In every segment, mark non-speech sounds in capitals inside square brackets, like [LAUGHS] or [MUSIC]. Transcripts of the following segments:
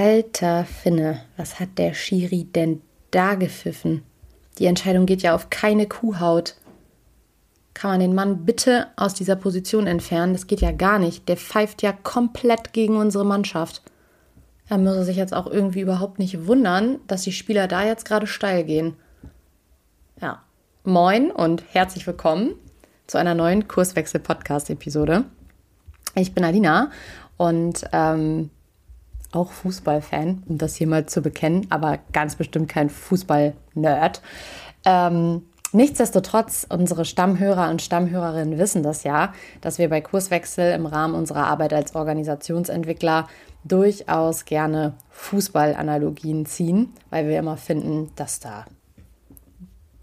Alter Finne, was hat der Schiri denn da gepfiffen? Die Entscheidung geht ja auf keine Kuhhaut. Kann man den Mann bitte aus dieser Position entfernen? Das geht ja gar nicht. Der pfeift ja komplett gegen unsere Mannschaft. Er müsse sich jetzt auch irgendwie überhaupt nicht wundern, dass die Spieler da jetzt gerade steil gehen. Ja, moin und herzlich willkommen zu einer neuen Kurswechsel-Podcast-Episode. Ich bin Alina und ähm, auch Fußballfan, um das hier mal zu bekennen, aber ganz bestimmt kein Fußball-Nerd. Ähm, nichtsdestotrotz, unsere Stammhörer und Stammhörerinnen wissen das ja, dass wir bei Kurswechsel im Rahmen unserer Arbeit als Organisationsentwickler durchaus gerne Fußballanalogien ziehen, weil wir immer finden, dass da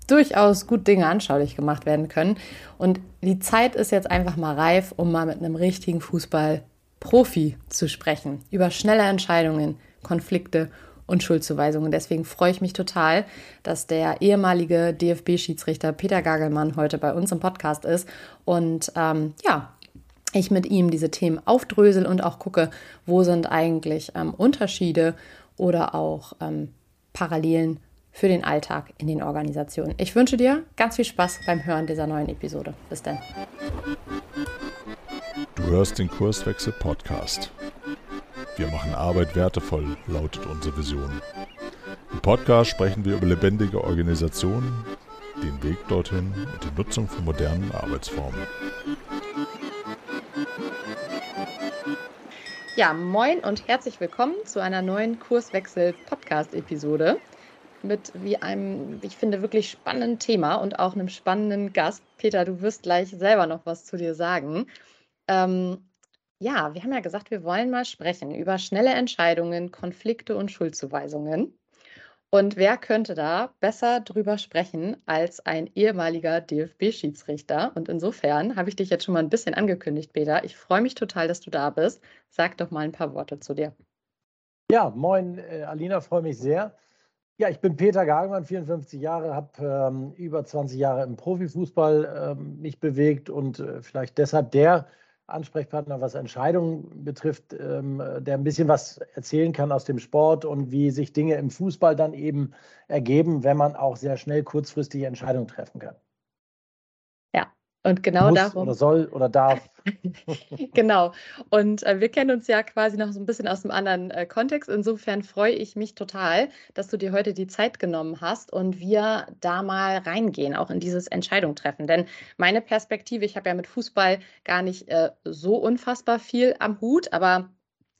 durchaus gut Dinge anschaulich gemacht werden können. Und die Zeit ist jetzt einfach mal reif, um mal mit einem richtigen Fußball Profi zu sprechen, über schnelle Entscheidungen, Konflikte und Schuldzuweisungen. Deswegen freue ich mich total, dass der ehemalige DFB-Schiedsrichter Peter Gagelmann heute bei uns im Podcast ist und ähm, ja, ich mit ihm diese Themen aufdrösel und auch gucke, wo sind eigentlich ähm, Unterschiede oder auch ähm, Parallelen für den Alltag in den Organisationen. Ich wünsche dir ganz viel Spaß beim Hören dieser neuen Episode. Bis dann. Hörst den Kurswechsel Podcast. Wir machen Arbeit wertevoll, lautet unsere Vision. Im Podcast sprechen wir über lebendige Organisationen, den Weg dorthin und die Nutzung von modernen Arbeitsformen. Ja, moin und herzlich willkommen zu einer neuen Kurswechsel-Podcast-Episode mit wie einem, ich finde, wirklich spannenden Thema und auch einem spannenden Gast. Peter, du wirst gleich selber noch was zu dir sagen. Ähm, ja, wir haben ja gesagt, wir wollen mal sprechen über schnelle Entscheidungen, Konflikte und Schuldzuweisungen. Und wer könnte da besser drüber sprechen als ein ehemaliger DFB-Schiedsrichter? Und insofern habe ich dich jetzt schon mal ein bisschen angekündigt, Peter. Ich freue mich total, dass du da bist. Sag doch mal ein paar Worte zu dir. Ja, moin, äh, Alina, freue mich sehr. Ja, ich bin Peter Gagelmann, 54 Jahre, habe ähm, über 20 Jahre im Profifußball ähm, mich bewegt und äh, vielleicht deshalb der Ansprechpartner, was Entscheidungen betrifft, ähm, der ein bisschen was erzählen kann aus dem Sport und wie sich Dinge im Fußball dann eben ergeben, wenn man auch sehr schnell kurzfristig Entscheidungen treffen kann. Und genau Muss darum. Oder soll oder darf. [LAUGHS] genau. Und äh, wir kennen uns ja quasi noch so ein bisschen aus einem anderen äh, Kontext. Insofern freue ich mich total, dass du dir heute die Zeit genommen hast und wir da mal reingehen, auch in dieses Entscheidung treffen. Denn meine Perspektive, ich habe ja mit Fußball gar nicht äh, so unfassbar viel am Hut, aber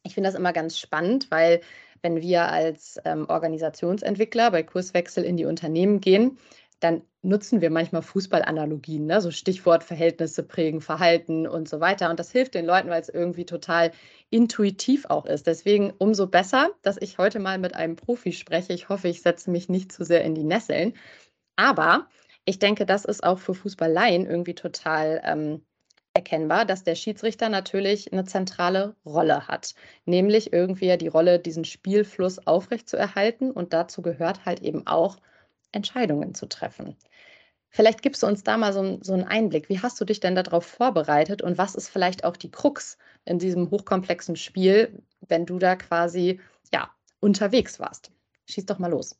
ich finde das immer ganz spannend, weil wenn wir als ähm, Organisationsentwickler bei Kurswechsel in die Unternehmen gehen, dann nutzen wir manchmal Fußballanalogien, ne? so Stichwort Verhältnisse prägen, Verhalten und so weiter. Und das hilft den Leuten, weil es irgendwie total intuitiv auch ist. Deswegen umso besser, dass ich heute mal mit einem Profi spreche. Ich hoffe, ich setze mich nicht zu sehr in die Nesseln. Aber ich denke, das ist auch für Fußballleien irgendwie total ähm, erkennbar, dass der Schiedsrichter natürlich eine zentrale Rolle hat, nämlich irgendwie die Rolle, diesen Spielfluss aufrechtzuerhalten. Und dazu gehört halt eben auch, Entscheidungen zu treffen. Vielleicht gibst du uns da mal so, so, einen Einblick. Wie hast du dich denn darauf vorbereitet und was ist vielleicht auch die Krux in diesem hochkomplexen Spiel, wenn du da quasi ja, unterwegs warst? Schieß doch mal los.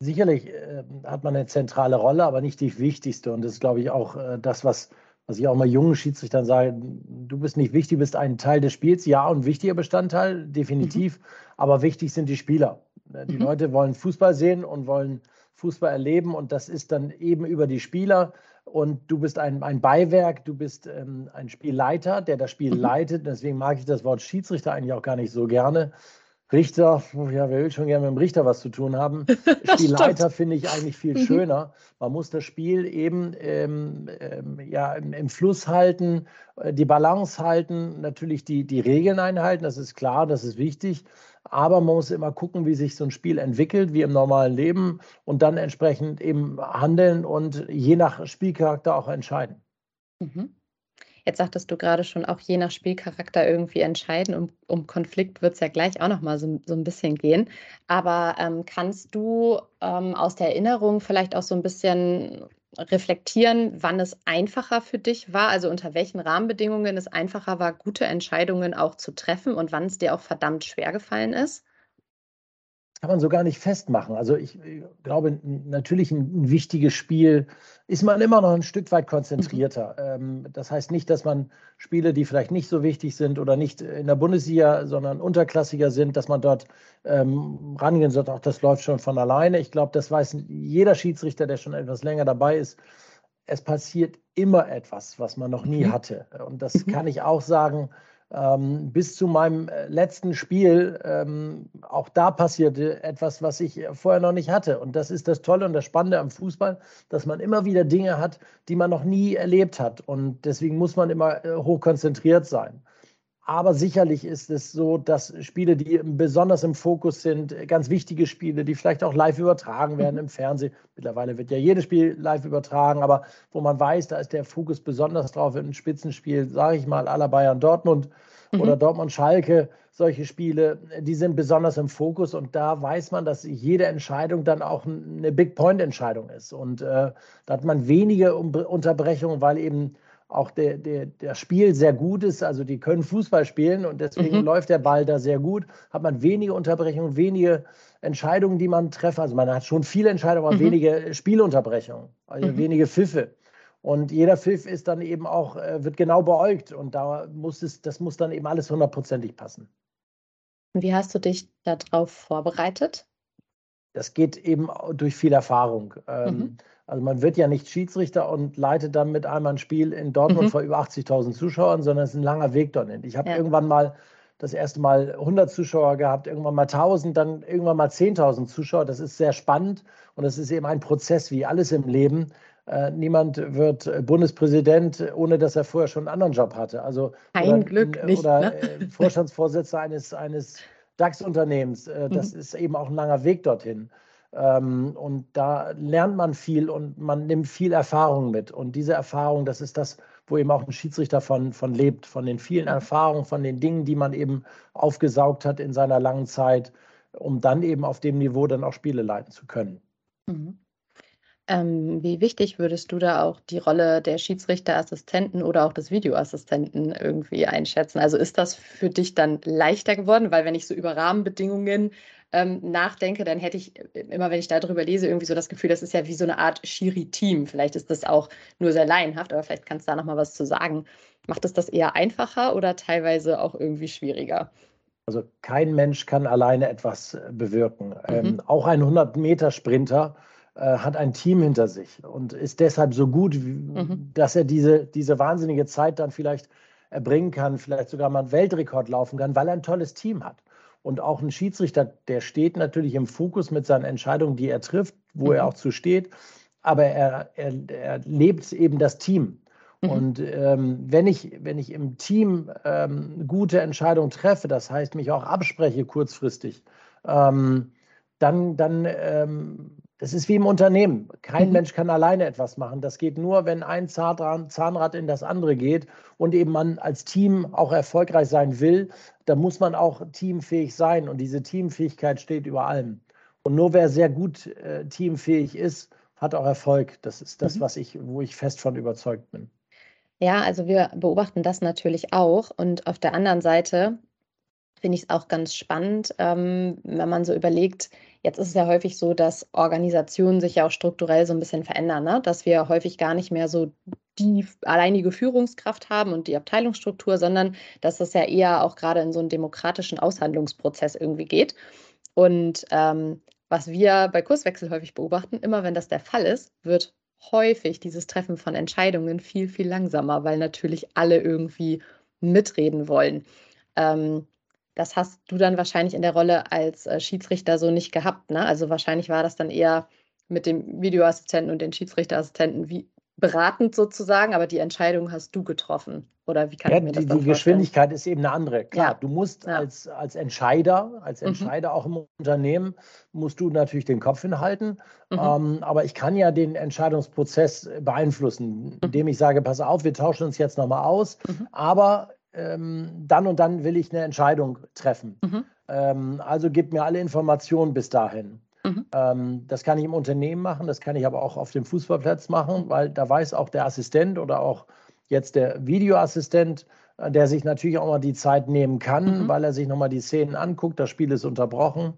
Sicherlich äh, hat man eine zentrale Rolle, aber nicht die wichtigste. Und das ist, glaube ich, auch äh, das, was, was ich auch mal jungen Schiedsrichtern sage. Du bist nicht wichtig, du bist ein Teil des Spiels. Ja, und wichtiger Bestandteil, definitiv. Mhm. Aber wichtig sind die Spieler. Die mhm. Leute wollen Fußball sehen und wollen Fußball erleben und das ist dann eben über die Spieler und du bist ein, ein Beiwerk, du bist ähm, ein Spielleiter, der das Spiel mhm. leitet. Deswegen mag ich das Wort Schiedsrichter eigentlich auch gar nicht so gerne. Richter, ja, wer will schon gerne mit dem Richter was zu tun haben? [LAUGHS] Spielleiter finde ich eigentlich viel mhm. schöner. Man muss das Spiel eben ähm, ähm, ja, im, im, Fluss halten, äh, die Balance halten, natürlich die, die Regeln einhalten, das ist klar, das ist wichtig. Aber man muss immer gucken, wie sich so ein Spiel entwickelt, wie im normalen Leben und dann entsprechend eben handeln und je nach Spielcharakter auch entscheiden. Mhm. Jetzt sagtest du gerade schon, auch je nach Spielcharakter irgendwie entscheiden. Um, um Konflikt wird es ja gleich auch nochmal so, so ein bisschen gehen. Aber ähm, kannst du ähm, aus der Erinnerung vielleicht auch so ein bisschen reflektieren, wann es einfacher für dich war, also unter welchen Rahmenbedingungen es einfacher war, gute Entscheidungen auch zu treffen und wann es dir auch verdammt schwer gefallen ist? Kann man so gar nicht festmachen. Also ich glaube, natürlich ein, ein, wichtiges Spiel ist man immer noch ein Stück weit konzentrierter. Mhm. Ähm, das heißt nicht, dass man Spiele, die vielleicht nicht so wichtig sind oder nicht in der Bundesliga, sondern unterklassiger sind, dass man dort ähm, rangehen sollte. Auch das läuft schon von alleine. Ich glaube, das weiß jeder Schiedsrichter, der schon etwas länger dabei ist. Es passiert immer etwas, was man noch nie mhm. hatte. Und das mhm. kann ich auch sagen ähm, bis zu meinem äh, letzten Spiel, ähm, auch da passierte etwas, was ich vorher noch nicht hatte. Und das ist das Tolle und das Spannende am Fußball, dass man immer wieder Dinge hat, die man noch nie erlebt hat. Und deswegen muss man immer äh, hoch konzentriert sein. Aber sicherlich ist es so, dass Spiele, die besonders im Fokus sind, ganz wichtige Spiele, die vielleicht auch live übertragen werden mhm. im Fernsehen. Mittlerweile wird ja jedes Spiel live übertragen, aber wo man weiß, da ist der Fokus besonders drauf. Ein Spitzenspiel, sage ich mal, aller Bayern Dortmund mhm. oder Dortmund Schalke, solche Spiele, die sind besonders im Fokus und da weiß man, dass jede Entscheidung dann auch eine Big Point Entscheidung ist. Und äh, da hat man wenige Unterbrechungen, weil eben auch der, der, das Spiel sehr gut ist. Also die können Fußball spielen und deswegen mhm. läuft der Ball da sehr gut. Hat man wenige Unterbrechungen, wenige Entscheidungen, die man trefft. Also man hat schon viele Entscheidungen, aber mhm. wenige Spielunterbrechungen, also mhm. wenige Pfiffe. Und jeder Pfiff ist dann eben auch, äh, wird genau beäugt und da muss es, das muss dann eben alles hundertprozentig passen. Wie hast du dich darauf vorbereitet? Das geht eben durch viel Erfahrung. Ähm, mhm. Also man wird ja nicht Schiedsrichter und leitet dann mit einmal ein Spiel in Dortmund mhm. vor über 80.000 Zuschauern, sondern es ist ein langer Weg dorthin. Ich habe ja. irgendwann mal das erste Mal 100 Zuschauer gehabt, irgendwann mal 1000, dann irgendwann mal 10.000 Zuschauer. Das ist sehr spannend und es ist eben ein Prozess wie alles im Leben. Äh, niemand wird Bundespräsident, ohne dass er vorher schon einen anderen Job hatte. Also kein oder, Glück nicht. Oder ne? Äh, Vorstandsvorsitzender eines, eines DAX-Unternehmens. Äh, das mhm. ist eben auch ein langer Weg dorthin. Ähm, und da lernt man viel und man nimmt viel Erfahrung mit. Und diese Erfahrung, das ist das, wo eben auch ein Schiedsrichter von, von lebt, von den vielen Erfahrungen, von den Dingen, die man eben aufgesaugt hat in seiner langen Zeit, um dann eben auf dem Niveau dann auch Spiele leiten zu können. Mhm. Ähm, wie wichtig würdest du da auch die Rolle der Schiedsrichterassistenten oder auch des Videoassistenten irgendwie einschätzen? Also ist das für dich dann leichter geworden? Weil wenn ich so über Rahmenbedingungen ähm, nachdenke, dann hätte ich äh, immer, wenn ich darüber lese, irgendwie so das Gefühl, das ist ja wie so eine Art Schiri-Team. Vielleicht ist das auch nur sehr laienhaft, aber vielleicht kannst du da nochmal was zu sagen. Macht es das eher einfacher oder teilweise auch irgendwie schwieriger? Also kein Mensch kann alleine etwas äh, bewirken. Mhm. Ähm, auch ein 100-Meter-Sprinter äh, hat ein Team hinter sich und ist deshalb so gut, mhm. dass er diese, diese wahnsinnige Zeit dann vielleicht erbringen kann, vielleicht sogar mal einen Weltrekord laufen kann, weil er ein tolles Team hat. Und auch ein Schiedsrichter, der steht natürlich im Fokus mit seinen Entscheidungen, die er trifft, wo mhm. er auch zu steht. Aber er, er, er lebt eben das Team. Mhm. Und ähm, wenn, ich, wenn ich im Team ähm, gute Entscheidungen treffe, das heißt, mich auch abspreche kurzfristig, ähm, dann, dann ähm, das ist wie im Unternehmen. Kein mhm. Mensch kann alleine etwas machen. Das geht nur, wenn ein Zahnrad in das andere geht und eben man als Team auch erfolgreich sein will. Da muss man auch teamfähig sein und diese Teamfähigkeit steht über allem. Und nur wer sehr gut äh, teamfähig ist, hat auch Erfolg. Das ist das, mhm. was ich, wo ich fest von überzeugt bin. Ja, also wir beobachten das natürlich auch. Und auf der anderen Seite finde ich es auch ganz spannend, ähm, wenn man so überlegt, jetzt ist es ja häufig so, dass Organisationen sich ja auch strukturell so ein bisschen verändern, ne? dass wir häufig gar nicht mehr so die alleinige Führungskraft haben und die Abteilungsstruktur, sondern dass das ja eher auch gerade in so einen demokratischen Aushandlungsprozess irgendwie geht. Und ähm, was wir bei Kurswechsel häufig beobachten, immer wenn das der Fall ist, wird häufig dieses Treffen von Entscheidungen viel, viel langsamer, weil natürlich alle irgendwie mitreden wollen. Ähm, das hast du dann wahrscheinlich in der Rolle als äh, Schiedsrichter so nicht gehabt. Ne? Also wahrscheinlich war das dann eher mit dem Videoassistenten und den Schiedsrichterassistenten wie beratend sozusagen, aber die Entscheidung hast du getroffen. Oder wie kann ja, ich mir das die, die Geschwindigkeit ist eben eine andere. Klar, ja. du musst ja. als, als Entscheider, als mhm. Entscheider mhm. auch im Unternehmen, musst du natürlich den Kopf hinhalten. Mhm. Ähm, aber ich kann ja den Entscheidungsprozess beeinflussen, mhm. indem ich sage, pass auf, wir tauschen uns jetzt nochmal aus. Mhm. Aber ähm, dann und dann will ich eine Entscheidung treffen. Mhm. Ähm, also gib mir alle Informationen bis dahin. Mhm. Ähm, das kann ich im Unternehmen machen, das kann ich aber auch auf dem Fußballplatz machen, weil da weiß auch der Assistent oder auch jetzt der Videoassistent, äh, der sich natürlich auch mal die Zeit nehmen kann, mhm. weil er sich nochmal die Szenen anguckt, das Spiel ist unterbrochen.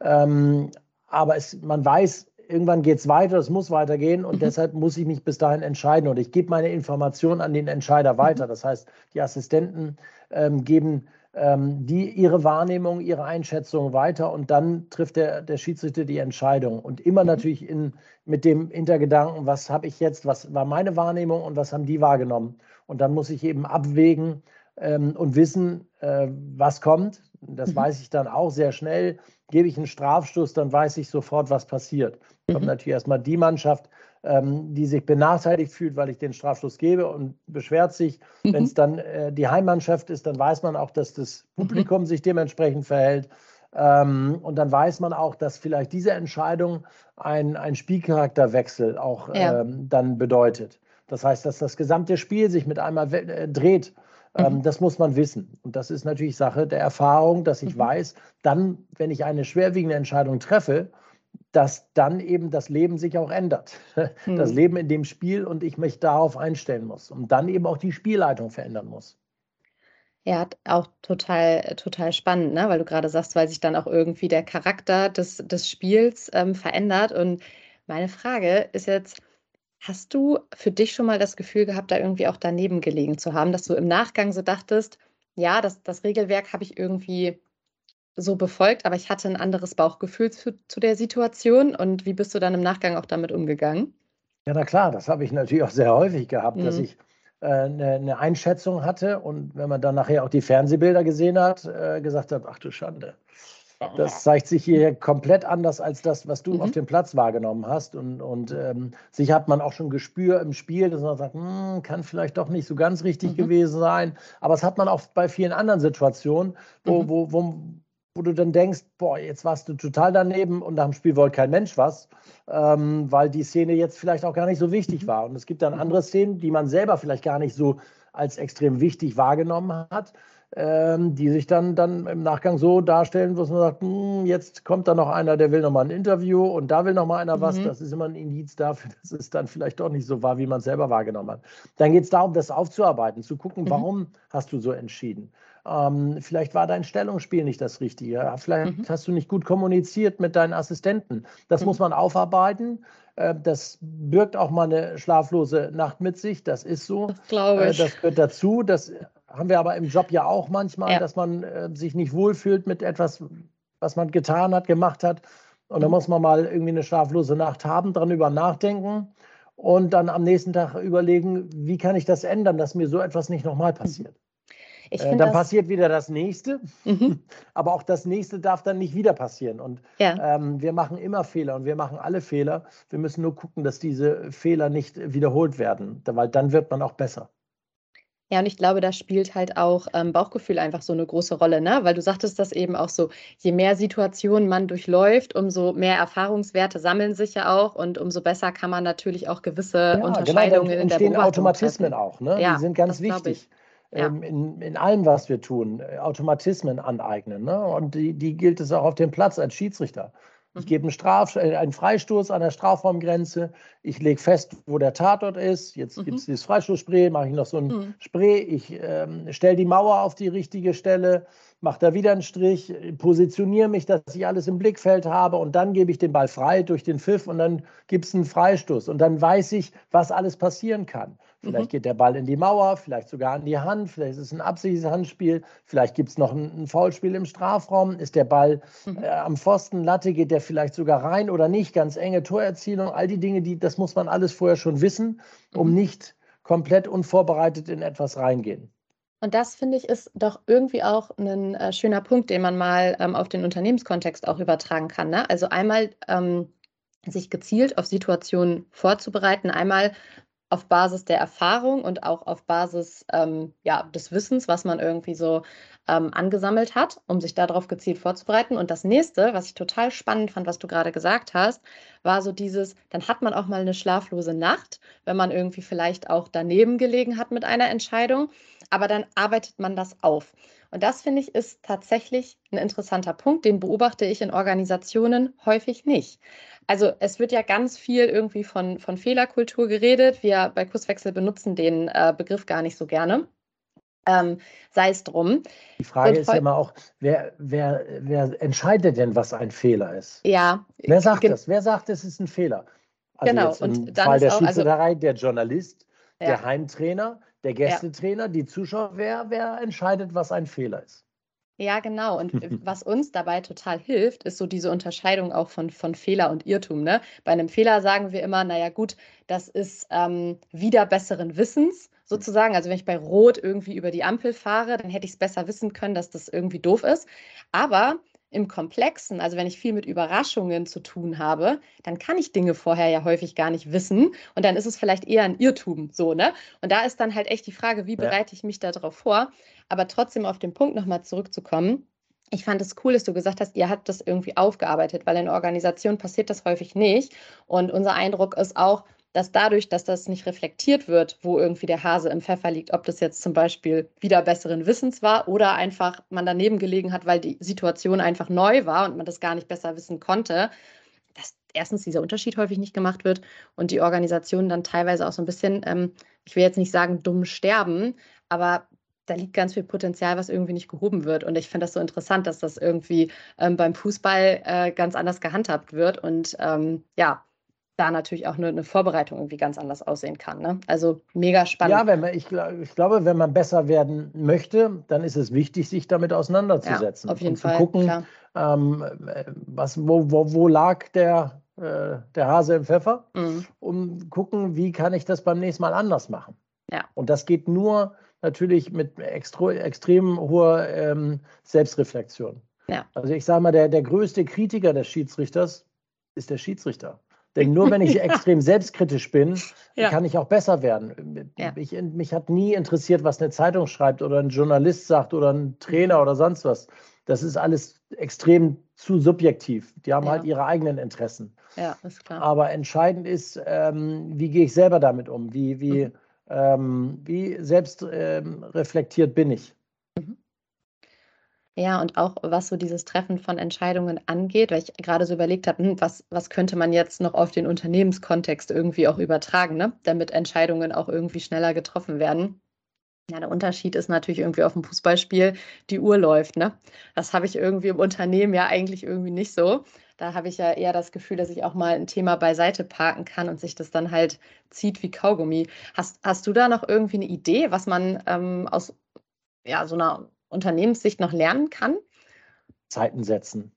Ähm, aber es, man weiß, irgendwann geht es weiter, es muss weitergehen und mhm. deshalb muss ich mich bis dahin entscheiden und ich gebe meine Informationen an den Entscheider weiter. Mhm. Das heißt, die Assistenten ähm, geben ähm, die ihre Wahrnehmung, ihre Einschätzung weiter und dann trifft der, der Schiedsrichter die Entscheidung. Und immer mhm. natürlich in, mit dem Hintergedanken, was habe ich jetzt, was war meine Wahrnehmung und was haben die wahrgenommen. Und dann muss ich eben abwägen ähm, und wissen, äh, was kommt. Das mhm. weiß ich dann auch sehr schnell. Gebe ich einen Strafstoß, dann weiß ich sofort, was passiert. Mhm. Kommt natürlich erstmal die Mannschaft, ähm, die sich benachteiligt fühlt, weil ich den Strafstoß gebe und beschwert sich. Mhm. Wenn es dann äh, die Heimmannschaft ist, dann weiß man auch, dass das mhm. Publikum mhm. sich dementsprechend verhält. Ähm, und dann weiß man auch, dass vielleicht diese Entscheidung ein, ein Spielcharakterwechsel auch ja. ähm, dann bedeutet. Das heißt, dass das gesamte Spiel sich mit einmal äh, dreht. Ähm, mhm. Das muss man wissen. Und das ist natürlich Sache der Erfahrung, dass ich mhm. weiß, dann, wenn ich eine schwerwiegende Entscheidung treffe, dass dann eben das Leben sich auch ändert. Mhm. [LAUGHS] Das Leben in dem Spiel und ich mich darauf einstellen muss und dann eben auch die Spielleitung verändern muss. Ja, auch total, total spannend, ne? weil du gerade sagst, weil sich dann auch irgendwie der Charakter des, des Spiels ähm, verändert. Und meine Frage ist jetzt, hast du für dich schon mal das Gefühl gehabt, da irgendwie auch daneben gelegen zu haben, dass du im Nachgang so dachtest, ja, das, das Regelwerk habe ich irgendwie so befolgt, aber ich hatte ein anderes Bauchgefühl zu, zu der Situation. Und wie bist du dann im Nachgang auch damit umgegangen? Ja, na klar, das habe ich natürlich auch sehr häufig gehabt, mhm. dass ich äh, eine, eine, Einschätzung hatte und wenn man dann nachher auch die Fernsehbilder gesehen hat, äh, gesagt hat, ach du Schande. Das zeigt sich hier komplett anders als das, was du mhm. auf dem Platz wahrgenommen hast. Und, und ähm, sicher hat man auch schon Gespür im Spiel, dass man sagt, hm, kann vielleicht doch nicht so ganz richtig mhm. gewesen sein. Aber das hat man auch bei vielen anderen Situationen, wo, mhm. wo, wo, wo du dann denkst, boah, jetzt warst du total daneben und nach dem Spiel wollte kein Mensch was, ähm, weil die Szene jetzt vielleicht auch gar nicht so wichtig mhm. war. Und es gibt dann andere Szenen, die man selber vielleicht gar nicht so als extrem wichtig wahrgenommen hat, ähm, die sich dann, dann im Nachgang so darstellen, wo man sagt, hm, jetzt kommt da noch einer, der will noch mal ein Interview und da will noch mal einer mhm. was. Das ist immer ein Indiz dafür, [LAUGHS] dass es dann vielleicht doch nicht so war, wie man es selber wahrgenommen hat. Dann geht es darum, das aufzuarbeiten, zu gucken, mhm. warum hast du so entschieden. Ähm, vielleicht war dein Stellungsspiel nicht das Richtige. Vielleicht mhm. hast du nicht gut kommuniziert mit deinen Assistenten. Das mhm. muss man aufarbeiten. Äh, das birgt auch mal eine schlaflose Nacht mit sich. Das ist so. Das glaube äh, ich. das gehört dazu. Das haben wir aber im Job ja auch manchmal, ja. dass man äh, sich nicht wohlfühlt mit etwas, was man getan hat, gemacht hat. Und dann mhm. muss man mal irgendwie eine schlaflose Nacht haben, dran über nachdenken und dann am nächsten Tag überlegen, wie kann ich das ändern, dass mir so etwas nicht nochmal passiert. Äh, dann passiert wieder das nächste, mhm. [LAUGHS] aber auch das nächste darf dann nicht wieder passieren. Und ja. ähm, wir machen immer Fehler und wir machen alle Fehler. Wir müssen nur gucken, dass diese Fehler nicht wiederholt werden, weil dann wird man auch besser. Ja, und ich glaube, da spielt halt auch ähm, Bauchgefühl einfach so eine große Rolle, ne? Weil du sagtest das eben auch so, je mehr Situationen man durchläuft, umso mehr Erfahrungswerte sammeln sich ja auch und umso besser kann man natürlich auch gewisse ja, genau, Unterscheidungen genau, in der Beobachtung Automatismen treffen. auch, ne? Ja, Die sind ganz wichtig ja. ähm, in, in allem, was wir tun, äh, Automatismen aneignen. Ne? Und die, die gilt es auch auf dem Platz als Schiedsrichter. Ich mhm. gebe einen, Straf, äh, einen Freistoß an der Strafraumgrenze. Ich lege fest, wo der Tatort ist. Jetzt mhm. gibt es dieses Freistoßspray, mache ich noch so ein mhm. Spray. Ich ähm, stelle die Mauer auf die richtige Stelle, mache da wieder einen Strich, positioniere mich, dass ich alles im Blickfeld habe und dann gebe ich den Ball frei durch den Pfiff und dann gibt es einen Freistoß. Und dann weiß ich, was alles passieren kann. Vielleicht mhm. geht der Ball in die Mauer, vielleicht sogar an die Hand, vielleicht ist es ein absichtliches Handspiel, vielleicht gibt es noch ein, ein, Foulspiel im Strafraum, ist der Ball mhm. äh, am Pfosten, Latte, geht der vielleicht sogar rein oder nicht, ganz enge Torerzielung, all die Dinge, die, das muss man alles vorher schon wissen, um mhm. nicht komplett unvorbereitet in etwas reingehen. Und das finde ich ist doch irgendwie auch ein äh, schöner Punkt, den man mal ähm, auf den Unternehmenskontext auch übertragen kann. Ne? Also einmal ähm, sich gezielt auf Situationen vorzubereiten, einmal auf Basis der Erfahrung und auch auf Basis ähm, ja, des Wissens, was man irgendwie so ähm, angesammelt hat, um sich darauf gezielt vorzubereiten. Und das nächste, was ich total spannend fand, was du gerade gesagt hast, war so dieses, dann hat man auch mal eine schlaflose Nacht, wenn man irgendwie vielleicht auch daneben gelegen hat mit einer Entscheidung, aber dann arbeitet man das auf. Und das finde ich ist tatsächlich ein interessanter Punkt, den beobachte ich in Organisationen häufig nicht. Also es wird ja ganz viel irgendwie von, von Fehlerkultur geredet. Wir bei Kurswechsel benutzen den äh, Begriff gar nicht so gerne. Ähm, sei es drum. Die Frage ist ja immer auch, wer, wer, wer entscheidet denn, was ein Fehler ist? Ja. Wer sagt das? Wer sagt, es ist ein Fehler? Also genau. Im und Fall der Schiedsrichterei, also, der Journalist, ja. der Heimtrainer, der Gästetrainer, ja. die Zuschauer. Wer, wer entscheidet, was ein Fehler ist? Ja, genau. Und [LAUGHS] was uns dabei total hilft, ist so diese Unterscheidung auch von, von Fehler und Irrtum. Ne? Bei einem Fehler sagen wir immer, naja gut, das ist ähm, wieder besseren Wissens sozusagen. Also wenn ich bei Rot irgendwie über die Ampel fahre, dann hätte ich es besser wissen können, dass das irgendwie doof ist. Aber im Komplexen, also wenn ich viel mit Überraschungen zu tun habe, dann kann ich Dinge vorher ja häufig gar nicht wissen und dann ist es vielleicht eher ein Irrtum so, ne? Und da ist dann halt echt die Frage, wie bereite ich mich darauf vor? Aber trotzdem auf den Punkt nochmal zurückzukommen. Ich fand es cool, dass du gesagt hast, ihr habt das irgendwie aufgearbeitet, weil in Organisationen passiert das häufig nicht. Und unser Eindruck ist auch, dass dadurch, dass das nicht reflektiert wird, wo irgendwie der Hase im Pfeffer liegt, ob das jetzt zum Beispiel wieder besseren Wissens war oder einfach man daneben gelegen hat, weil die Situation einfach neu war und man das gar nicht besser wissen konnte, dass erstens dieser Unterschied häufig nicht gemacht wird und die Organisationen dann teilweise auch so ein bisschen, ähm, ich will jetzt nicht sagen dumm sterben, aber da liegt ganz viel Potenzial, was irgendwie nicht gehoben wird. Und ich finde das so interessant, dass das irgendwie ähm, beim Fußball äh, ganz anders gehandhabt wird. Und ähm, ja, da natürlich auch eine, eine, Vorbereitung irgendwie ganz anders aussehen kann. Ne? Also mega spannend. Ja, wenn man, ich, ich, glaube, wenn man besser werden möchte, dann ist es wichtig, sich damit auseinanderzusetzen. Ja, auf jeden und Fall. Zu gucken, ähm, was, wo, wo, wo lag der, äh, der Hase im Pfeffer, mhm. um gucken, wie kann ich das beim nächsten Mal anders machen. Ja. Und das geht nur natürlich mit extro, extrem hoher ähm, Selbstreflexion. Ja. Also ich sage mal, der, der größte Kritiker des Schiedsrichters ist der Schiedsrichter. Denn nur wenn ich [LAUGHS] extrem selbstkritisch bin, ja. kann ich auch besser werden. Ja. Ich, mich hat nie interessiert, was eine Zeitung schreibt oder ein Journalist sagt oder ein Trainer oder sonst was. Das ist alles extrem zu subjektiv. Die haben ja. halt ihre eigenen Interessen. Ja, ist klar. Aber entscheidend ist, ähm, wie gehe ich selber damit um? Wie, wie, mhm. ähm, wie selbst ähm, reflektiert bin ich? Ja, und auch was so dieses Treffen von Entscheidungen angeht, weil ich gerade so überlegt habe, hm, was, was könnte man jetzt noch auf den Unternehmenskontext irgendwie auch übertragen, ne? damit Entscheidungen auch irgendwie schneller getroffen werden. Ja, der Unterschied ist natürlich irgendwie auf dem Fußballspiel, die Uhr läuft. Ne? Das habe ich irgendwie im Unternehmen ja eigentlich irgendwie nicht so. Da habe ich ja eher das Gefühl, dass ich auch mal ein Thema beiseite parken kann und sich das dann halt zieht wie Kaugummi. Hast, hast du da noch irgendwie eine Idee, was man ähm, aus ja, so einer Unternehmenssicht noch lernen kann? Zeiten setzen.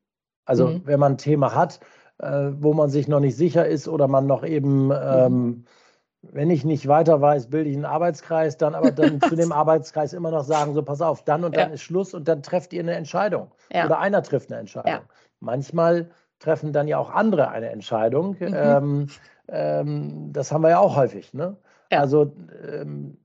Also mhm. wenn man ein Thema hat, äh, wo man sich noch nicht sicher ist oder man noch eben, mhm. ähm, wenn ich nicht weiter weiß, bilde ich einen Arbeitskreis, dann aber dann [LAUGHS] zu dem Arbeitskreis immer noch sagen, so pass auf, dann und dann ja. ist Schluss und dann trefft ihr eine Entscheidung. Ja. Oder einer trifft eine Entscheidung. Ja. Manchmal treffen dann ja auch andere eine Entscheidung. Mhm. Ähm, ähm, das haben wir ja auch häufig. Ne? Also ähm,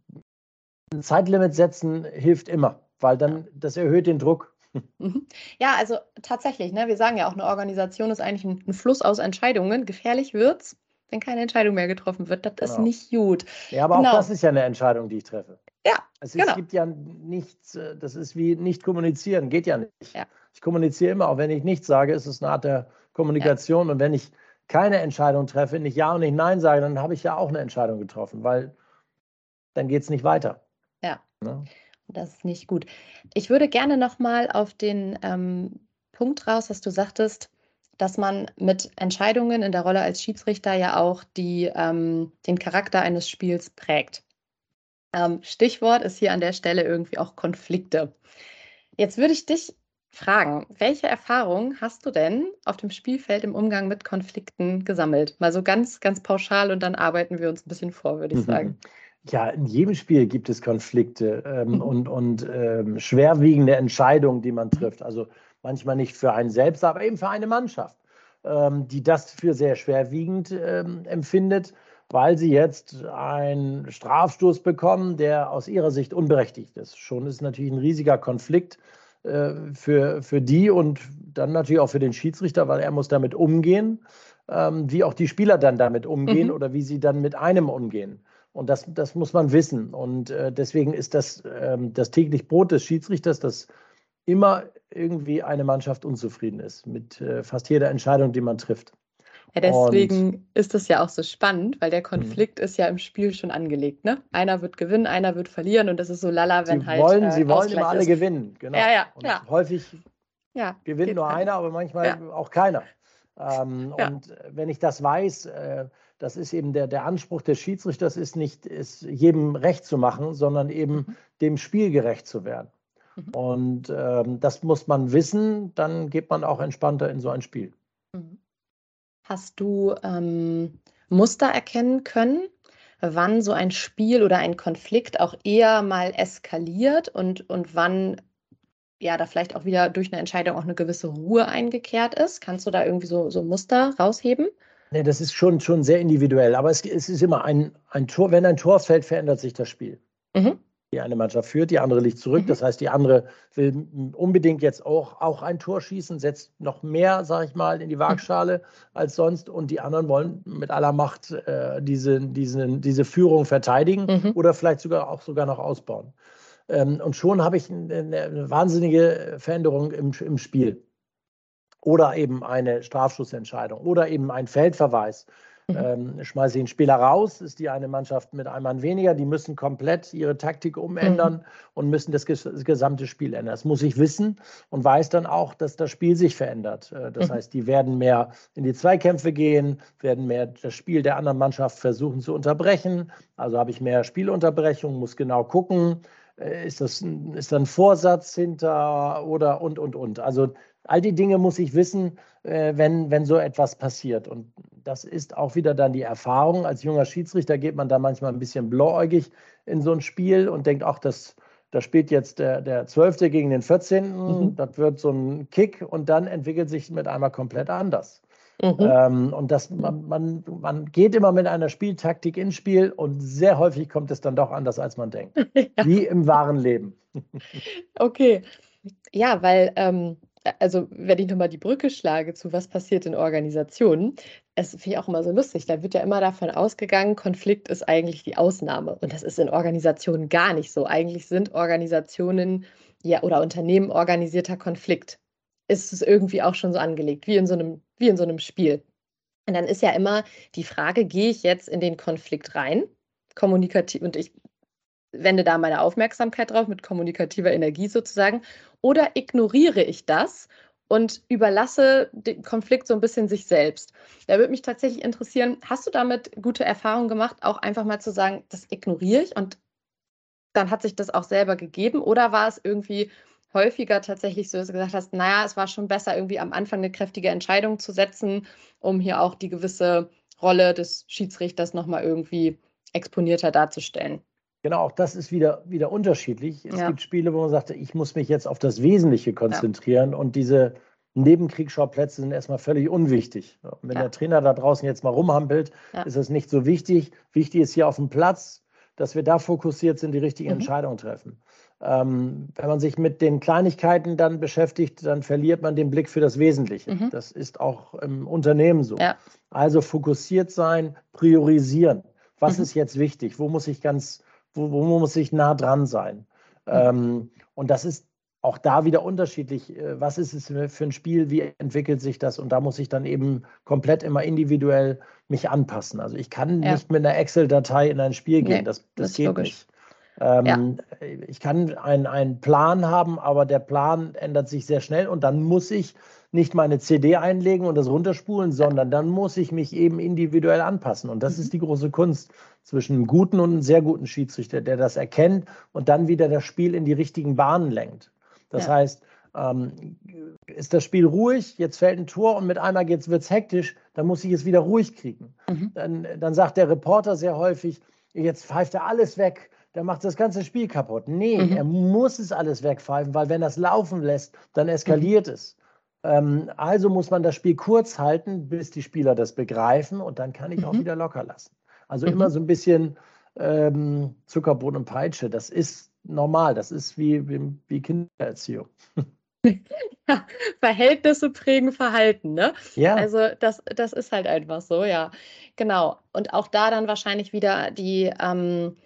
ein Zeitlimit setzen hilft immer weil dann das erhöht den Druck. Mhm. Ja, also tatsächlich, ne, wir sagen ja auch, eine Organisation ist eigentlich ein, ein Fluss aus Entscheidungen. Gefährlich wird es, wenn keine Entscheidung mehr getroffen wird. Das genau. ist nicht gut. Ja, aber genau. auch das ist ja eine Entscheidung, die ich treffe. Ja. Es, ist, genau. gibt ja nichts, äh, das ist wie nicht kommunizieren, geht ja nicht. Ja. Ich kommuniziere immer, auch wenn ich nichts sage, ist es eine Art der Kommunikation. Ja. Und wenn ich keine Entscheidung treffe, nicht Ja und nicht Nein sage, dann habe ich ja auch eine Entscheidung getroffen, weil dann geht es nicht weiter. Ja. Ne? Das ist nicht gut. Ich würde gerne nochmal auf den ähm, Punkt raus, dass du sagtest, dass man mit Entscheidungen in der Rolle als Schiedsrichter ja auch die, ähm, den Charakter eines Spiels prägt. Ähm, Stichwort ist hier an der Stelle irgendwie auch Konflikte. Jetzt würde ich dich fragen, welche Erfahrungen hast du denn auf dem Spielfeld im Umgang mit Konflikten gesammelt? Mal so ganz, ganz pauschal und dann arbeiten wir uns ein bisschen vor, würde ich sagen. Ja, in jedem Spiel gibt es Konflikte ähm, mhm. und, und ähm, schwerwiegende Entscheidungen, die man trifft. Also manchmal nicht für einen selbst, aber eben für eine Mannschaft, ähm, die das für sehr schwerwiegend ähm, empfindet, weil sie jetzt einen Strafstoß bekommen, der aus ihrer Sicht unberechtigt ist. Schon ist natürlich ein riesiger Konflikt äh, für, für die und dann natürlich auch für den Schiedsrichter, weil er muss damit umgehen, ähm, wie auch die Spieler dann damit umgehen mhm. oder wie sie dann mit einem umgehen. Und das, das muss man wissen. Und äh, deswegen ist das ähm, das täglich Brot des Schiedsrichters, dass immer irgendwie eine Mannschaft unzufrieden ist mit äh, fast jeder Entscheidung, die man trifft. Ja, deswegen und, ist es ja auch so spannend, weil der mhm. Konflikt mh. ist ja im Spiel schon angelegt. Ne? Einer wird gewinnen, einer wird verlieren und das ist so lala, wenn sie halt. Wollen, äh, sie wollen immer alle ist. gewinnen, genau. Ja, ja, und ja. Häufig ja, gewinnt nur einer, aber manchmal ja. auch keiner. Ähm. Und wenn ich das weiß, äh, das ist eben der, der Anspruch des Schiedsrichters, ist nicht ist jedem recht zu machen, sondern eben mhm. dem Spiel gerecht zu werden. Mhm. Und ähm, das muss man wissen, dann geht man auch entspannter in so ein Spiel. Mhm. Hast du ähm, Muster erkennen können, wann so ein Spiel oder ein Konflikt auch eher mal eskaliert und, und wann ja da vielleicht auch wieder durch eine Entscheidung auch eine gewisse Ruhe eingekehrt ist? Kannst du da irgendwie so, so Muster rausheben? Nee, das ist schon, schon sehr individuell. Aber es, es ist immer ein, ein Tor, wenn ein Tor fällt, verändert sich das Spiel. Mhm die eine Mannschaft führt, die andere liegt zurück. Mhm. Das heißt, die andere will unbedingt jetzt auch, auch ein Tor schießen, setzt noch mehr, sage ich mal, in die Waagschale mhm. als sonst. Und die anderen wollen mit aller Macht äh, diese, diese, diese Führung verteidigen mhm. oder vielleicht sogar auch sogar noch ausbauen. Ähm, und schon habe ich eine, eine wahnsinnige Veränderung im, im Spiel. Oder eben eine Strafschussentscheidung oder eben ein Feldverweis Mhm. Ähm, schmeiße ich einen Spieler raus, ist die eine Mannschaft mit einem Mann weniger. Die müssen komplett ihre Taktik umändern mhm. und müssen das, das, gesamte Spiel ändern. Das muss ich wissen und weiß dann auch, dass das Spiel sich verändert. Äh, das mhm. heißt, die werden mehr in die Zweikämpfe gehen, werden mehr das Spiel der anderen Mannschaft versuchen zu unterbrechen. Also habe ich mehr Spielunterbrechung, muss genau gucken. Äh, ist das ist da ein Vorsatz hinter oder und und und. Also all die Dinge muss ich wissen, äh, wenn, wenn so etwas passiert. Und das ist auch wieder dann die Erfahrung. Als junger Schiedsrichter geht man da manchmal ein bisschen blauäugig in so ein Spiel und denkt, ach, das, da spielt jetzt der, der 12. gegen den 14. Mhm. Das wird so ein Kick und dann entwickelt sich mit einmal komplett anders. Mhm. Ähm, und das, man, man, man geht immer mit einer Spieltaktik ins Spiel und sehr häufig kommt es dann doch anders, als man denkt. [LAUGHS] ja. Wie im wahren Leben. [LAUGHS] okay. Ja, weil ähm, also wenn ich nochmal die Brücke schlage zu was passiert in Organisationen, es finde ich auch immer so lustig, da wird ja immer davon ausgegangen, Konflikt ist eigentlich die Ausnahme. Und das ist in Organisationen gar nicht so. Eigentlich sind Organisationen ja, oder Unternehmen organisierter Konflikt. Ist es irgendwie auch schon so angelegt, wie in so einem, wie in so einem Spiel. Und dann ist ja immer die Frage, gehe ich jetzt in den Konflikt rein? Kommunikativ, und ich wende da meine Aufmerksamkeit drauf mit kommunikativer Energie sozusagen oder ignoriere ich das und überlasse den Konflikt so ein bisschen sich selbst? Da würde mich tatsächlich interessieren, hast du damit gute Erfahrungen gemacht, auch einfach mal zu sagen, das ignoriere ich und dann hat sich das auch selber gegeben oder war es irgendwie häufiger tatsächlich so, dass du gesagt hast, naja, es war schon besser, irgendwie am Anfang eine kräftige Entscheidung zu setzen, um hier auch die gewisse Rolle des Schiedsrichters nochmal irgendwie exponierter darzustellen? Genau, auch das ist wieder, wieder unterschiedlich. Es ja. gibt Spiele, wo man sagt, ich muss mich jetzt auf das Wesentliche konzentrieren ja. und diese Nebenkriegsschauplätze sind erstmal völlig unwichtig. Wenn ja. der Trainer da draußen jetzt mal rumhampelt, ist es nicht so wichtig. Wichtig ist hier auf dem Platz, dass wir da fokussiert sind, die richtige mhm. Entscheidung treffen. Ähm, wenn man sich mit den Kleinigkeiten dann beschäftigt, dann verliert man den Blick für das Wesentliche. Mhm. Das ist auch im Unternehmen so. Also fokussiert sein, priorisieren. Was mhm. ist jetzt wichtig? Wo muss ich ganz wo, wo muss ich nah dran sein? Mhm. Ähm, und das ist auch da wieder unterschiedlich. Äh, was ist es für ein Spiel? Wie entwickelt sich das? Und da muss ich dann eben komplett immer individuell mich anpassen. Also ich kann ja. nicht mit einer Excel-Datei in ein Spiel gehen. Nee, das, das, das geht logisch. nicht. Ähm, ja. Ich kann einen Plan haben, aber der Plan ändert sich sehr schnell und dann muss ich nicht meine CD einlegen und das runterspulen, sondern dann muss ich mich eben individuell anpassen. Und das mhm. ist die große Kunst zwischen einem guten und einem sehr guten Schiedsrichter, der das erkennt und dann wieder das Spiel in die richtigen Bahnen lenkt. Das ja. heißt, ähm, ist das Spiel ruhig, jetzt fällt ein Tor und mit einmal wird es hektisch, dann muss ich es wieder ruhig kriegen. Mhm. Dann, dann sagt der Reporter sehr häufig, jetzt pfeift er alles weg, der macht das ganze Spiel kaputt. Nee, mhm. er muss es alles wegpfeifen, weil wenn er es laufen lässt, dann eskaliert mhm. es. Ähm, also muss man das Spiel kurz halten, bis die Spieler das begreifen und dann kann ich mhm. auch wieder locker lassen. Also mhm. immer so ein bisschen ähm, Zuckerbrot und Peitsche. Das ist normal. Das ist wie, wie, wie Kindererziehung. [LAUGHS] Ja, Verhältnisse prägen Verhalten, ne? Ja. Also das, das ist halt einfach so, ja. Genau. Und auch da dann wahrscheinlich wieder die, ähm,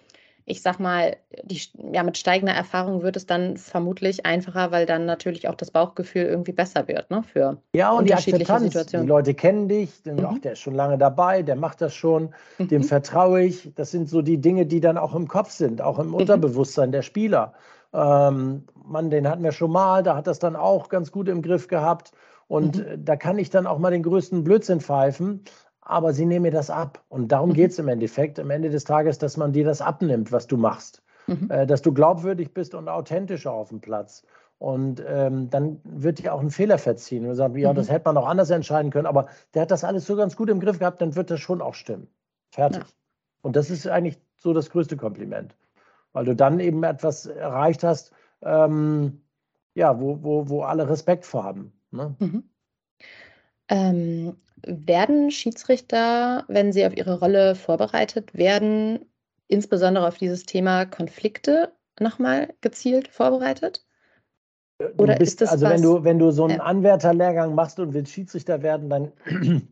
ich sag mal, die, ja, mit steigender Erfahrung wird es dann vermutlich einfacher, weil dann natürlich auch das Bauchgefühl irgendwie besser wird, ne? Für ja, und die Akzeptanz. Situationen. Die Leute kennen dich, denken, mhm. ach, der ist schon lange dabei, der macht das schon, mhm. dem vertraue ich. Das sind so die Dinge, die dann auch im Kopf sind, auch im mhm. Unterbewusstsein der Spieler. Ähm, Mann, den hatten wir schon mal, da hat das dann auch ganz gut im Griff gehabt. Und mhm. da kann ich dann auch mal den größten Blödsinn pfeifen aber sie nehmen mir das ab. Und darum mhm. geht es im Endeffekt, am Ende des Tages, dass man dir das abnimmt, was du machst. Mhm. Äh, dass du glaubwürdig bist und authentischer auf dem Platz. Und ähm, dann wird dir auch ein Fehler verziehen. Und sagt, ja, mhm. das hätte man auch anders entscheiden können, aber der hat das alles so ganz gut im Griff gehabt, dann wird das schon auch stimmen. Fertig. Ja. Und das ist eigentlich so das größte Kompliment. Weil du dann eben etwas erreicht hast, ähm, ja, wo, wo, wo alle Respekt vor haben. Ne? Mhm. Ähm, werden Schiedsrichter, wenn sie auf ihre Rolle vorbereitet werden, insbesondere auf dieses Thema Konflikte nochmal gezielt vorbereitet? Äh, Oder bist, ist das also was, wenn du wenn du so einen äh, Anwärterlehrgang machst und willst Schiedsrichter werden, dann [CLEARS THROAT]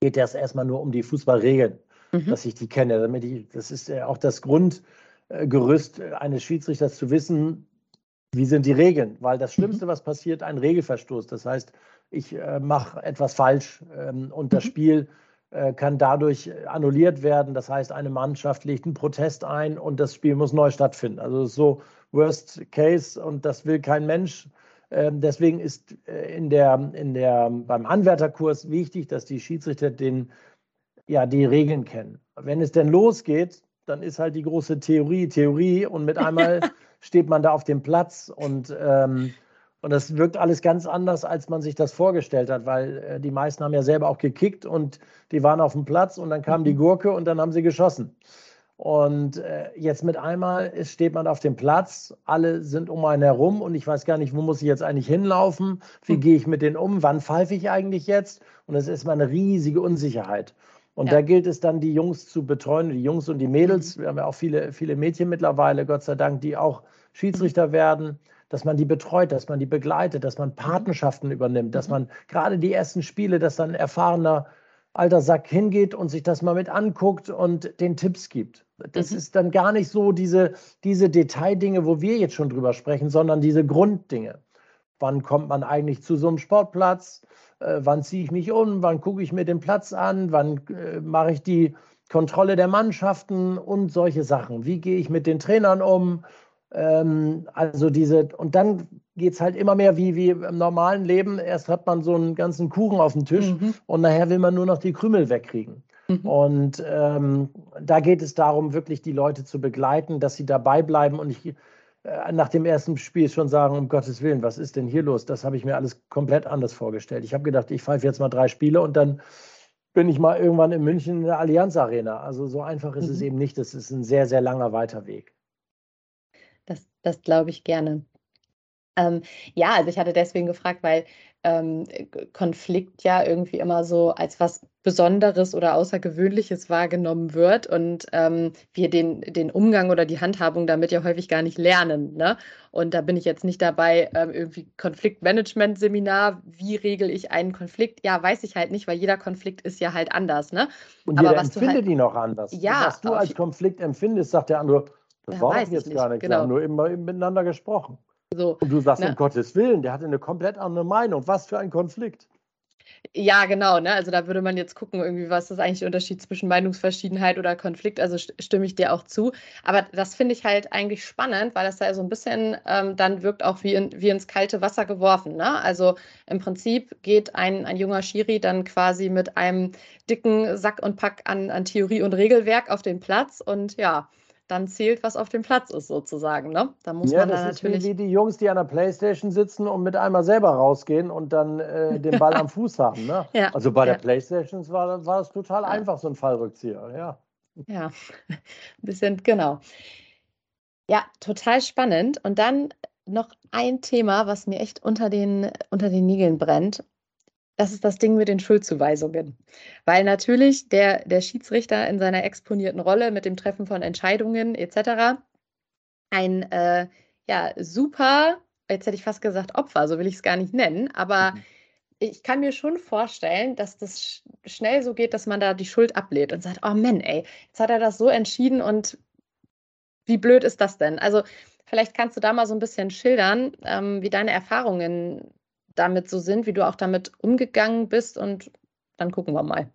geht das erstmal nur um die Fußballregeln, mhm. dass ich die kenne. Damit ich, das ist ja auch das Grundgerüst eines Schiedsrichters zu wissen, wie sind die Regeln, weil das mhm. Schlimmste, was passiert, ein Regelverstoß. Das heißt, ich äh, mache etwas falsch ähm, und das mhm. Spiel äh, kann dadurch annulliert werden. Das heißt, eine Mannschaft legt einen Protest ein und das Spiel muss neu stattfinden. Also so Worst Case und das will kein Mensch. Ähm, deswegen ist äh, in der, in der, beim Anwärterkurs wichtig, dass die Schiedsrichter den, ja, die Regeln kennen. Wenn es denn losgeht, dann ist halt die große Theorie Theorie und mit [LAUGHS] einmal steht man da auf dem Platz und ähm, und das wirkt alles ganz anders, als man sich das vorgestellt hat, weil äh, die meisten haben ja selber auch gekickt und die waren auf dem Platz und dann kam die mhm. Gurke und dann haben sie geschossen. Und äh, jetzt mit einmal ist, steht man auf dem Platz, alle sind um einen herum und ich weiß gar nicht, wo muss ich jetzt eigentlich hinlaufen, wie mhm. gehe ich mit denen um, wann pfeife ich eigentlich jetzt? Und es ist mal eine riesige Unsicherheit. Und ja. da gilt es dann, die Jungs zu betreuen, die Jungs und die Mädels. Mhm. Wir haben ja auch viele, viele Mädchen mittlerweile, Gott sei Dank, die auch Schiedsrichter werden dass man die betreut, dass man die begleitet, dass man mhm. Patenschaften übernimmt, dass mhm. man gerade die ersten Spiele, dass dann ein erfahrener alter Sack hingeht und sich das mal mit anguckt und den Tipps gibt. Das mhm. ist dann gar nicht so diese, diese Detaildinge, wo wir jetzt schon drüber sprechen, sondern diese Grunddinge. Wann kommt man eigentlich zu so einem Sportplatz? Äh, wann ziehe ich mich um? Wann gucke ich mir den Platz an? Wann äh, mache ich die Kontrolle der Mannschaften und solche Sachen? Wie gehe ich mit den Trainern um? Ähm, also diese, und dann geht es halt immer mehr wie, wie im normalen Leben. Erst hat man so einen ganzen Kuchen auf dem Tisch mhm. und nachher will man nur noch die Krümel wegkriegen. Mhm. Und ähm, da geht es darum, wirklich die Leute zu begleiten, dass sie dabei bleiben und ich nach dem ersten Spiel schon sagen, um Gottes Willen, was ist denn hier los? Das habe ich mir alles komplett anders vorgestellt. Ich habe gedacht, ich pfeife jetzt mal drei Spiele und dann bin ich mal irgendwann in München in der Allianz Arena. Also so einfach ist mhm. es eben nicht. Das ist ein sehr, sehr langer weiter Weg. Das, das glaube ich gerne. Ähm, ja, also ich hatte deswegen gefragt, weil ähm, Konflikt ja irgendwie immer so als was Besonderes oder Außergewöhnliches wahrgenommen wird und ähm, wir den, den Umgang oder die Handhabung damit ja häufig gar nicht lernen. Ne? Und da bin ich jetzt nicht dabei, ähm, irgendwie Konfliktmanagement-Seminar, wie regel ich einen Konflikt? Ja, weiß ich halt nicht, weil jeder Konflikt ist ja halt anders. Ne? Und jeder Aber was empfindet halt, ihn auch anders. Ja, was du als Konflikt empfindest, sagt der andere, das ja, war jetzt nicht. gar nicht. Genau. Wir haben nur immer miteinander gesprochen. So, und du sagst, ne? um Gottes Willen, der hatte eine komplett andere Meinung. Was für ein Konflikt. Ja, genau. Ne? Also da würde man jetzt gucken, irgendwie, was ist eigentlich der Unterschied zwischen Meinungsverschiedenheit oder Konflikt. Also stimme ich dir auch zu. Aber das finde ich halt eigentlich spannend, weil das da so ein bisschen ähm, dann wirkt auch wie, in, wie ins kalte Wasser geworfen. Ne? Also im Prinzip geht ein, ein junger Schiri dann quasi mit einem dicken Sack und Pack an, an Theorie und Regelwerk auf den Platz und ja, dann zählt, was auf dem Platz ist, sozusagen. Ne? Da muss ja, man das dann natürlich. Ist wie die Jungs, die an der Playstation sitzen und mit einmal selber rausgehen und dann äh, den Ball am [LAUGHS] Fuß haben. Ne? Ja, also bei der Playstation war, war das total einfach, so ein Fallrückzieher, ja. Ja, [LAUGHS] ein bisschen, genau. Ja, total spannend. Und dann noch ein Thema, was mir echt unter den, unter den Nägeln brennt das ist das Ding mit den Schuldzuweisungen. Weil natürlich der, der Schiedsrichter in seiner exponierten Rolle mit dem Treffen von Entscheidungen etc. ein äh, ja, super, jetzt hätte ich fast gesagt Opfer, so will ich es gar nicht nennen, aber mhm. ich kann mir schon vorstellen, dass das schnell so geht, dass man da die Schuld ablehnt und sagt, oh Mann, ey, jetzt hat er das so entschieden und Wie blöd ist das denn? Also vielleicht kannst du da mal so ein bisschen schildern, ähm, wie deine Erfahrungen damit so sind, wie du auch damit umgegangen bist und dann gucken wir mal.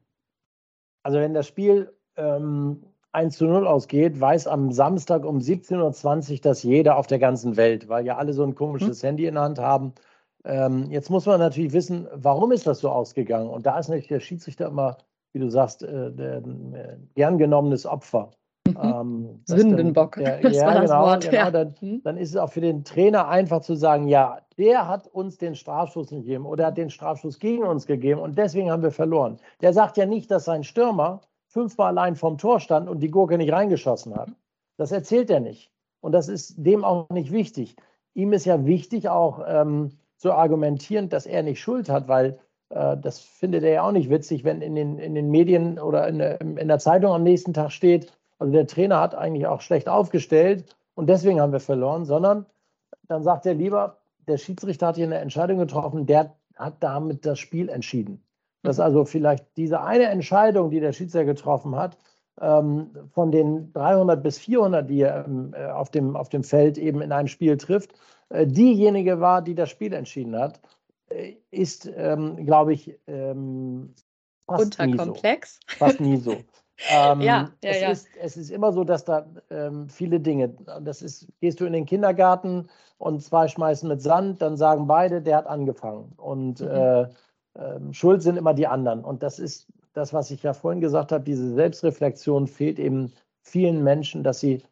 Also wenn das Spiel ähm, 1 zu 0 ausgeht, weiß am Samstag um 17.20 Uhr das jeder auf der ganzen Welt, weil ja alle so ein komisches mhm. Handy in der Hand haben. Ähm, jetzt muss man natürlich wissen, warum ist das so ausgegangen? Und da ist natürlich der Schiedsrichter immer, wie du sagst, äh, der, äh, gern genommenes Opfer. Ähm, Sündenbock, der, [LAUGHS] das ja, war das genau, Wort. Genau, ja. dann, mhm. dann, ist es auch für den Trainer einfach zu sagen, ja, der hat uns den Strafschuss nicht gegeben oder hat den Strafschuss gegen uns gegeben und deswegen haben wir verloren. Der sagt ja nicht, dass sein Stürmer fünfmal allein vom Tor stand und die Gurke nicht reingeschossen hat. Das erzählt er nicht. Und das ist dem auch nicht wichtig. Ihm ist ja wichtig auch ähm, zu argumentieren, dass er nicht Schuld hat, weil äh, das findet er ja auch nicht witzig, wenn in den, in den Medien oder in in der Zeitung am nächsten Tag steht, also der Trainer hat eigentlich auch schlecht aufgestellt und deswegen haben wir verloren, sondern dann sagt er lieber, der Schiedsrichter hat hier eine Entscheidung getroffen, der hat damit das Spiel entschieden. Dass mhm. also vielleicht diese eine Entscheidung, die der Schiedsrichter getroffen hat, ähm, von den 300 bis 400, die er ähm, äh, auf, dem, auf dem Feld eben in einem Spiel trifft, äh, diejenige war, die das Spiel entschieden hat, äh, ist, ähm, glaube ich, ähm, fast Unterkomplex. Nie so. Fast nie so. [LAUGHS] Ähm, ja, ja, es, ja. Ist, es ist immer so, dass da ähm, viele Dinge, das ist, gehst du in den Kindergarten und zwei schmeißen mit Sand, dann sagen beide, der hat angefangen. Und mhm. äh, äh, schuld sind immer die anderen. Und das ist das, was ich ja vorhin gesagt habe, diese Selbstreflexion fehlt eben vielen Menschen, dass sie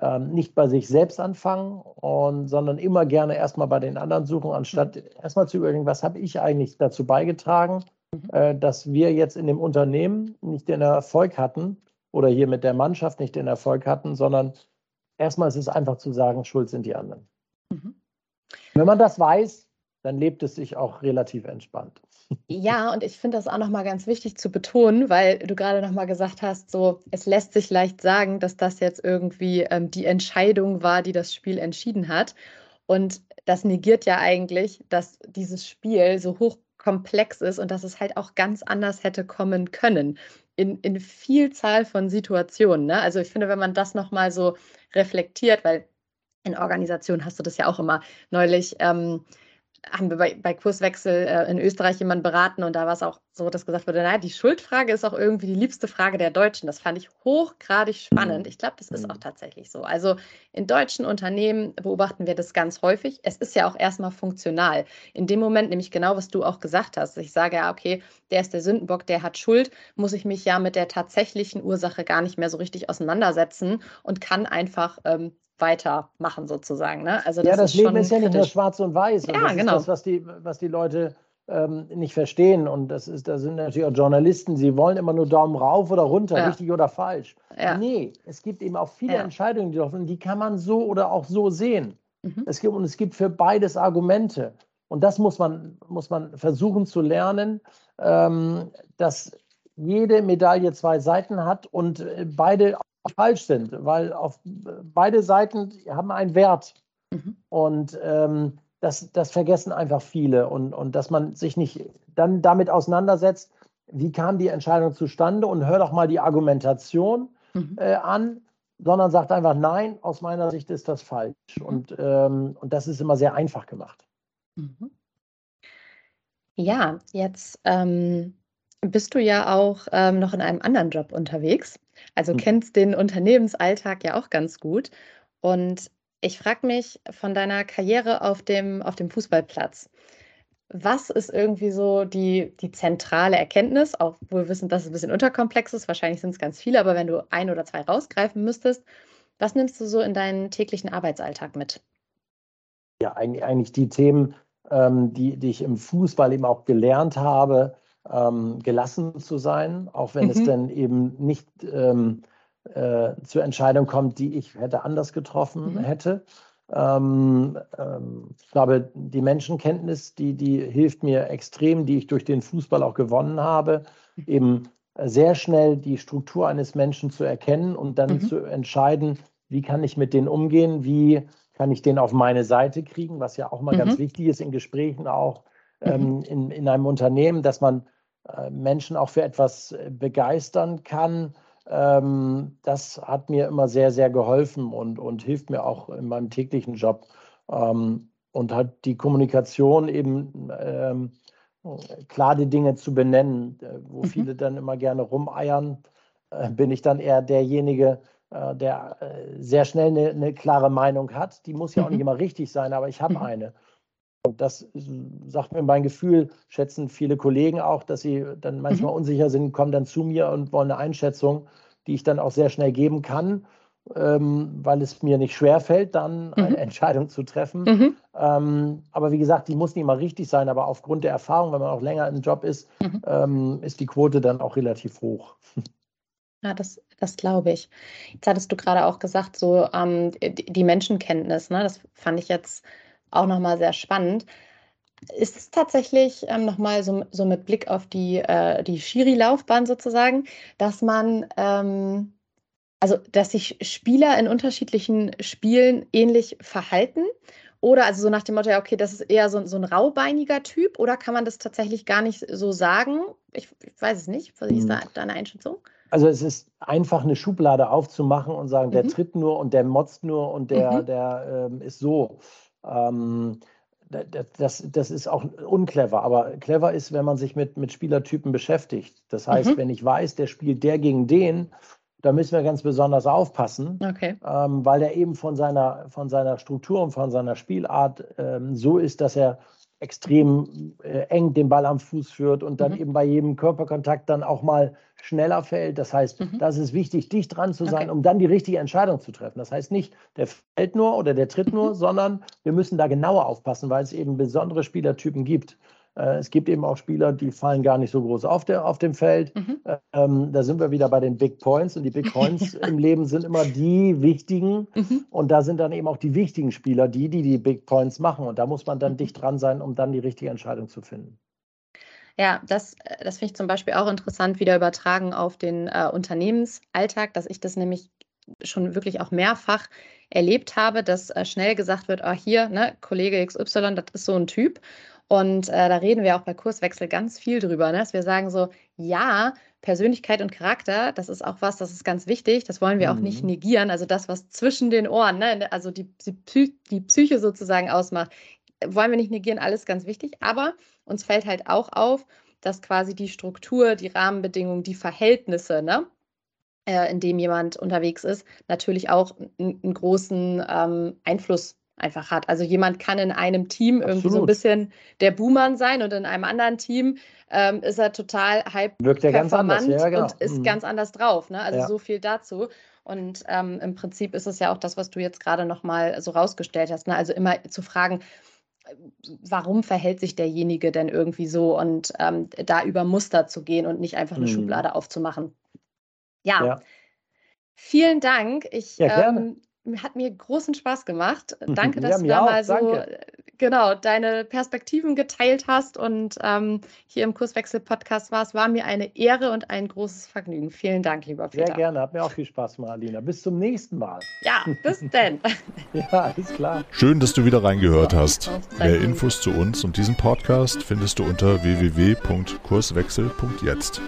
ähm, nicht bei sich selbst anfangen, und, sondern immer gerne erstmal bei den anderen suchen, anstatt mhm. erstmal zu überlegen, was habe ich eigentlich dazu beigetragen. Äh, dass wir jetzt in dem Unternehmen nicht den Erfolg hatten oder hier mit der Mannschaft nicht den Erfolg hatten, sondern erstmal ist es einfach zu sagen, schuld sind die anderen. Mhm. Wenn man das weiß, dann lebt es sich auch relativ entspannt. Ja, und ich finde das auch nochmal ganz wichtig zu betonen, weil du gerade nochmal gesagt hast, so, es lässt sich leicht sagen, dass das jetzt irgendwie ähm, die Entscheidung war, die das Spiel entschieden hat. Und das negiert ja eigentlich, dass dieses Spiel so hochkomplex ist und dass es halt auch ganz anders hätte kommen können. In, in Vielzahl von Situationen. Ne? Also ich finde, wenn man das nochmal so reflektiert, weil in Organisationen hast du das ja auch immer neulich. Ähm, haben wir bei, bei Kurswechsel äh, in Österreich jemanden beraten und da war es auch so, dass gesagt wurde, naja, die Schuldfrage ist auch irgendwie die liebste Frage der Deutschen. Das fand ich hochgradig spannend. Ich glaube, das ist auch mhm. tatsächlich so. Also in deutschen Unternehmen beobachten wir das ganz häufig. Es ist ja auch erstmal funktional. In dem Moment, nämlich genau, was du auch gesagt hast. Ich sage ja, okay, der ist der Sündenbock, der hat Schuld, muss ich mich ja mit der tatsächlichen Ursache gar nicht mehr so richtig auseinandersetzen und kann einfach ähm, weitermachen sozusagen. Ne? Also das ja, das Leben ist ja nicht nur schwarz und weiß. Ja, das genau. ist das, was die, was die Leute ähm, nicht verstehen. Und das ist, da sind natürlich auch Journalisten, sie wollen immer nur Daumen rauf oder runter, ja. richtig oder falsch. Ja. Nee, es gibt eben auch viele ja. Entscheidungen, die, dürfen, die kann man so oder auch so sehen. Mhm. Es gibt, und es gibt für beides Argumente. Und das muss man, muss man versuchen zu lernen, ähm, dass jede Medaille zwei Seiten hat und äh, beide falsch sind, weil auf beide Seiten haben einen Wert. Mhm. Und ähm, das, das vergessen einfach viele. Und, und dass man sich nicht dann damit auseinandersetzt, wie kam die Entscheidung zustande und hör doch mal die Argumentation mhm. äh, an, sondern sagt einfach, nein, aus meiner Sicht ist das falsch. Mhm. Und, ähm, und das ist immer sehr einfach gemacht. Mhm. Ja, jetzt ähm, bist du ja auch ähm, noch in einem anderen Job unterwegs. Also mhm. kennst den Unternehmensalltag ja auch ganz gut. Und ich frage mich von deiner Karriere auf dem, auf dem Fußballplatz, was ist irgendwie so die, die zentrale Erkenntnis, auch wo wir wissen, dass es ein bisschen unterkomplex ist, wahrscheinlich sind es ganz viele, aber wenn du ein oder zwei rausgreifen müsstest, was nimmst du so in deinen täglichen Arbeitsalltag mit? Ja, eigentlich, die Themen, ähm, die, die ich im Fußball eben auch gelernt habe, ähm, gelassen zu sein, auch wenn mhm. es dann eben nicht ähm, äh, zur Entscheidung kommt, die ich hätte anders getroffen mhm. hätte. Ähm, ähm, ich glaube, die Menschenkenntnis, die, die hilft mir extrem, die ich durch den Fußball auch gewonnen habe, mhm. eben sehr schnell die Struktur eines Menschen zu erkennen und dann mhm. zu entscheiden, wie kann ich mit denen umgehen, wie kann ich den auf meine Seite kriegen, was ja auch mal ganz mhm. wichtig ist in Gesprächen auch ähm, mhm. in, in einem Unternehmen, dass man Menschen auch für etwas äh, begeistern kann, ähm, das hat mir immer sehr, sehr geholfen und, und hilft mir auch in meinem täglichen Job. Ähm, und hat die Kommunikation eben ähm, klar die Dinge zu benennen, äh, wo mhm. viele dann immer gerne rumeiern, äh, bin ich dann eher derjenige, äh, der äh, sehr schnell eine, eine, klare Meinung hat. Die muss ja auch nicht mhm. immer richtig sein, aber ich habe mhm. eine. Und das sagt mir mein Gefühl, schätzen viele Kollegen auch, dass sie dann manchmal mhm. unsicher sind, kommen dann zu mir und wollen eine Einschätzung, die ich dann auch sehr schnell geben kann, ähm, weil es mir nicht schwerfällt, dann mhm. eine Entscheidung zu treffen. Mhm. Ähm, aber wie gesagt, die muss nicht immer richtig sein, aber aufgrund der Erfahrung, wenn man auch länger im Job ist, mhm. ähm, ist die Quote dann auch relativ hoch. [LAUGHS] Ja, das, das glaube ich. Jetzt hattest du gerade auch gesagt, so ähm, die Menschenkenntnis, ne? das fand ich jetzt auch nochmal sehr spannend. Ist es tatsächlich ähm, nochmal so, so mit Blick auf die, äh, die Schiri-Laufbahn sozusagen, dass man, ähm, also dass sich Spieler in unterschiedlichen Spielen ähnlich verhalten? Oder also so nach dem Motto, ja, okay, das ist eher so, so ein raubeiniger Typ oder kann man das tatsächlich gar nicht so sagen? Ich, ich weiß es nicht. Was ist da hm. deine Einschätzung? Also es ist einfach eine Schublade aufzumachen und sagen, mhm. der tritt nur und der motzt nur und der, mhm. der ähm, ist so. Ähm, das, das ist auch unclever, aber clever ist, wenn man sich mit, mit Spielertypen beschäftigt. Das heißt, mhm. wenn ich weiß, der spielt der gegen den, da müssen wir ganz besonders aufpassen, okay. ähm, weil er eben von seiner, von seiner Struktur und von seiner Spielart ähm, so ist, dass er extrem äh, eng den Ball am Fuß führt und dann mhm. eben bei jedem Körperkontakt dann auch mal schneller fällt. Das heißt, mhm. das ist wichtig, dicht dran zu sein, okay. um dann die richtige Entscheidung zu treffen. Das heißt nicht, der fällt nur oder der tritt nur, mhm. sondern wir müssen da genauer aufpassen, weil es eben besondere Spielertypen gibt. Äh, es gibt eben auch Spieler, die fallen gar nicht so groß auf, der, auf dem Feld. Mhm. Ähm, da sind wir wieder bei den Big Points. Und die Big Points [LAUGHS] im Leben sind immer die wichtigen. Mhm. Und da sind dann eben auch die wichtigen Spieler, die, die die Big Points machen. Und da muss man dann mhm. dicht dran sein, um dann die richtige Entscheidung zu finden. Ja, das, das finde ich zum Beispiel auch interessant, wieder übertragen auf den äh, Unternehmensalltag, dass ich das nämlich schon wirklich auch mehrfach erlebt habe, dass äh, schnell gesagt wird, oh, hier, ne, Kollege XY, das ist so ein Typ. Und äh, da reden wir auch bei Kurswechsel ganz viel drüber, ne? dass wir sagen so, ja, Persönlichkeit und Charakter, das ist auch was, das ist ganz wichtig, das wollen wir mhm. auch nicht mhm. negieren. Also das, was zwischen den Ohren, ne? also die, die, die Psyche sozusagen ausmacht, wollen wir nicht negieren, alles ganz wichtig. Aber uns fällt halt auch auf, dass quasi die Struktur, die Rahmenbedingungen, die Verhältnisse, ne? Äh, in dem jemand unterwegs ist, natürlich auch einen großen ähm, Einfluss einfach hat. Also jemand kann in einem Team Absolut. irgendwie so ein bisschen der Buhmann sein und in einem anderen Team ähm, ist er total hype Wirkt er ganz anders, ja, genau. und ist mhm. ganz anders drauf. Ne? Also ja. so viel dazu. Und ähm, im Prinzip ist es ja auch das, was du jetzt gerade nochmal so rausgestellt hast. Ne? Also immer zu fragen, warum verhält sich derjenige denn irgendwie so und ähm, da über Muster zu gehen und nicht einfach eine mhm. Schublade aufzumachen. Ja. ja. Vielen Dank. Ich ja, ähm, hat mir großen Spaß gemacht. [LAUGHS] Danke, dass ja, du da mal so Danke. genau deine Perspektiven geteilt hast und ähm, hier im Kurswechsel-Podcast warst. War mir eine Ehre und ein großes Vergnügen. Vielen Dank, lieber Peter. Sehr gerne, hat mir auch viel Spaß gemacht, Alina. Bis zum nächsten Mal. Ja, bis [LAUGHS] denn. ja, alles klar. Schön, dass du wieder reingehört hast. Mehr Infos zu uns und diesem Podcast findest du unter www.kurswechsel.jetzt.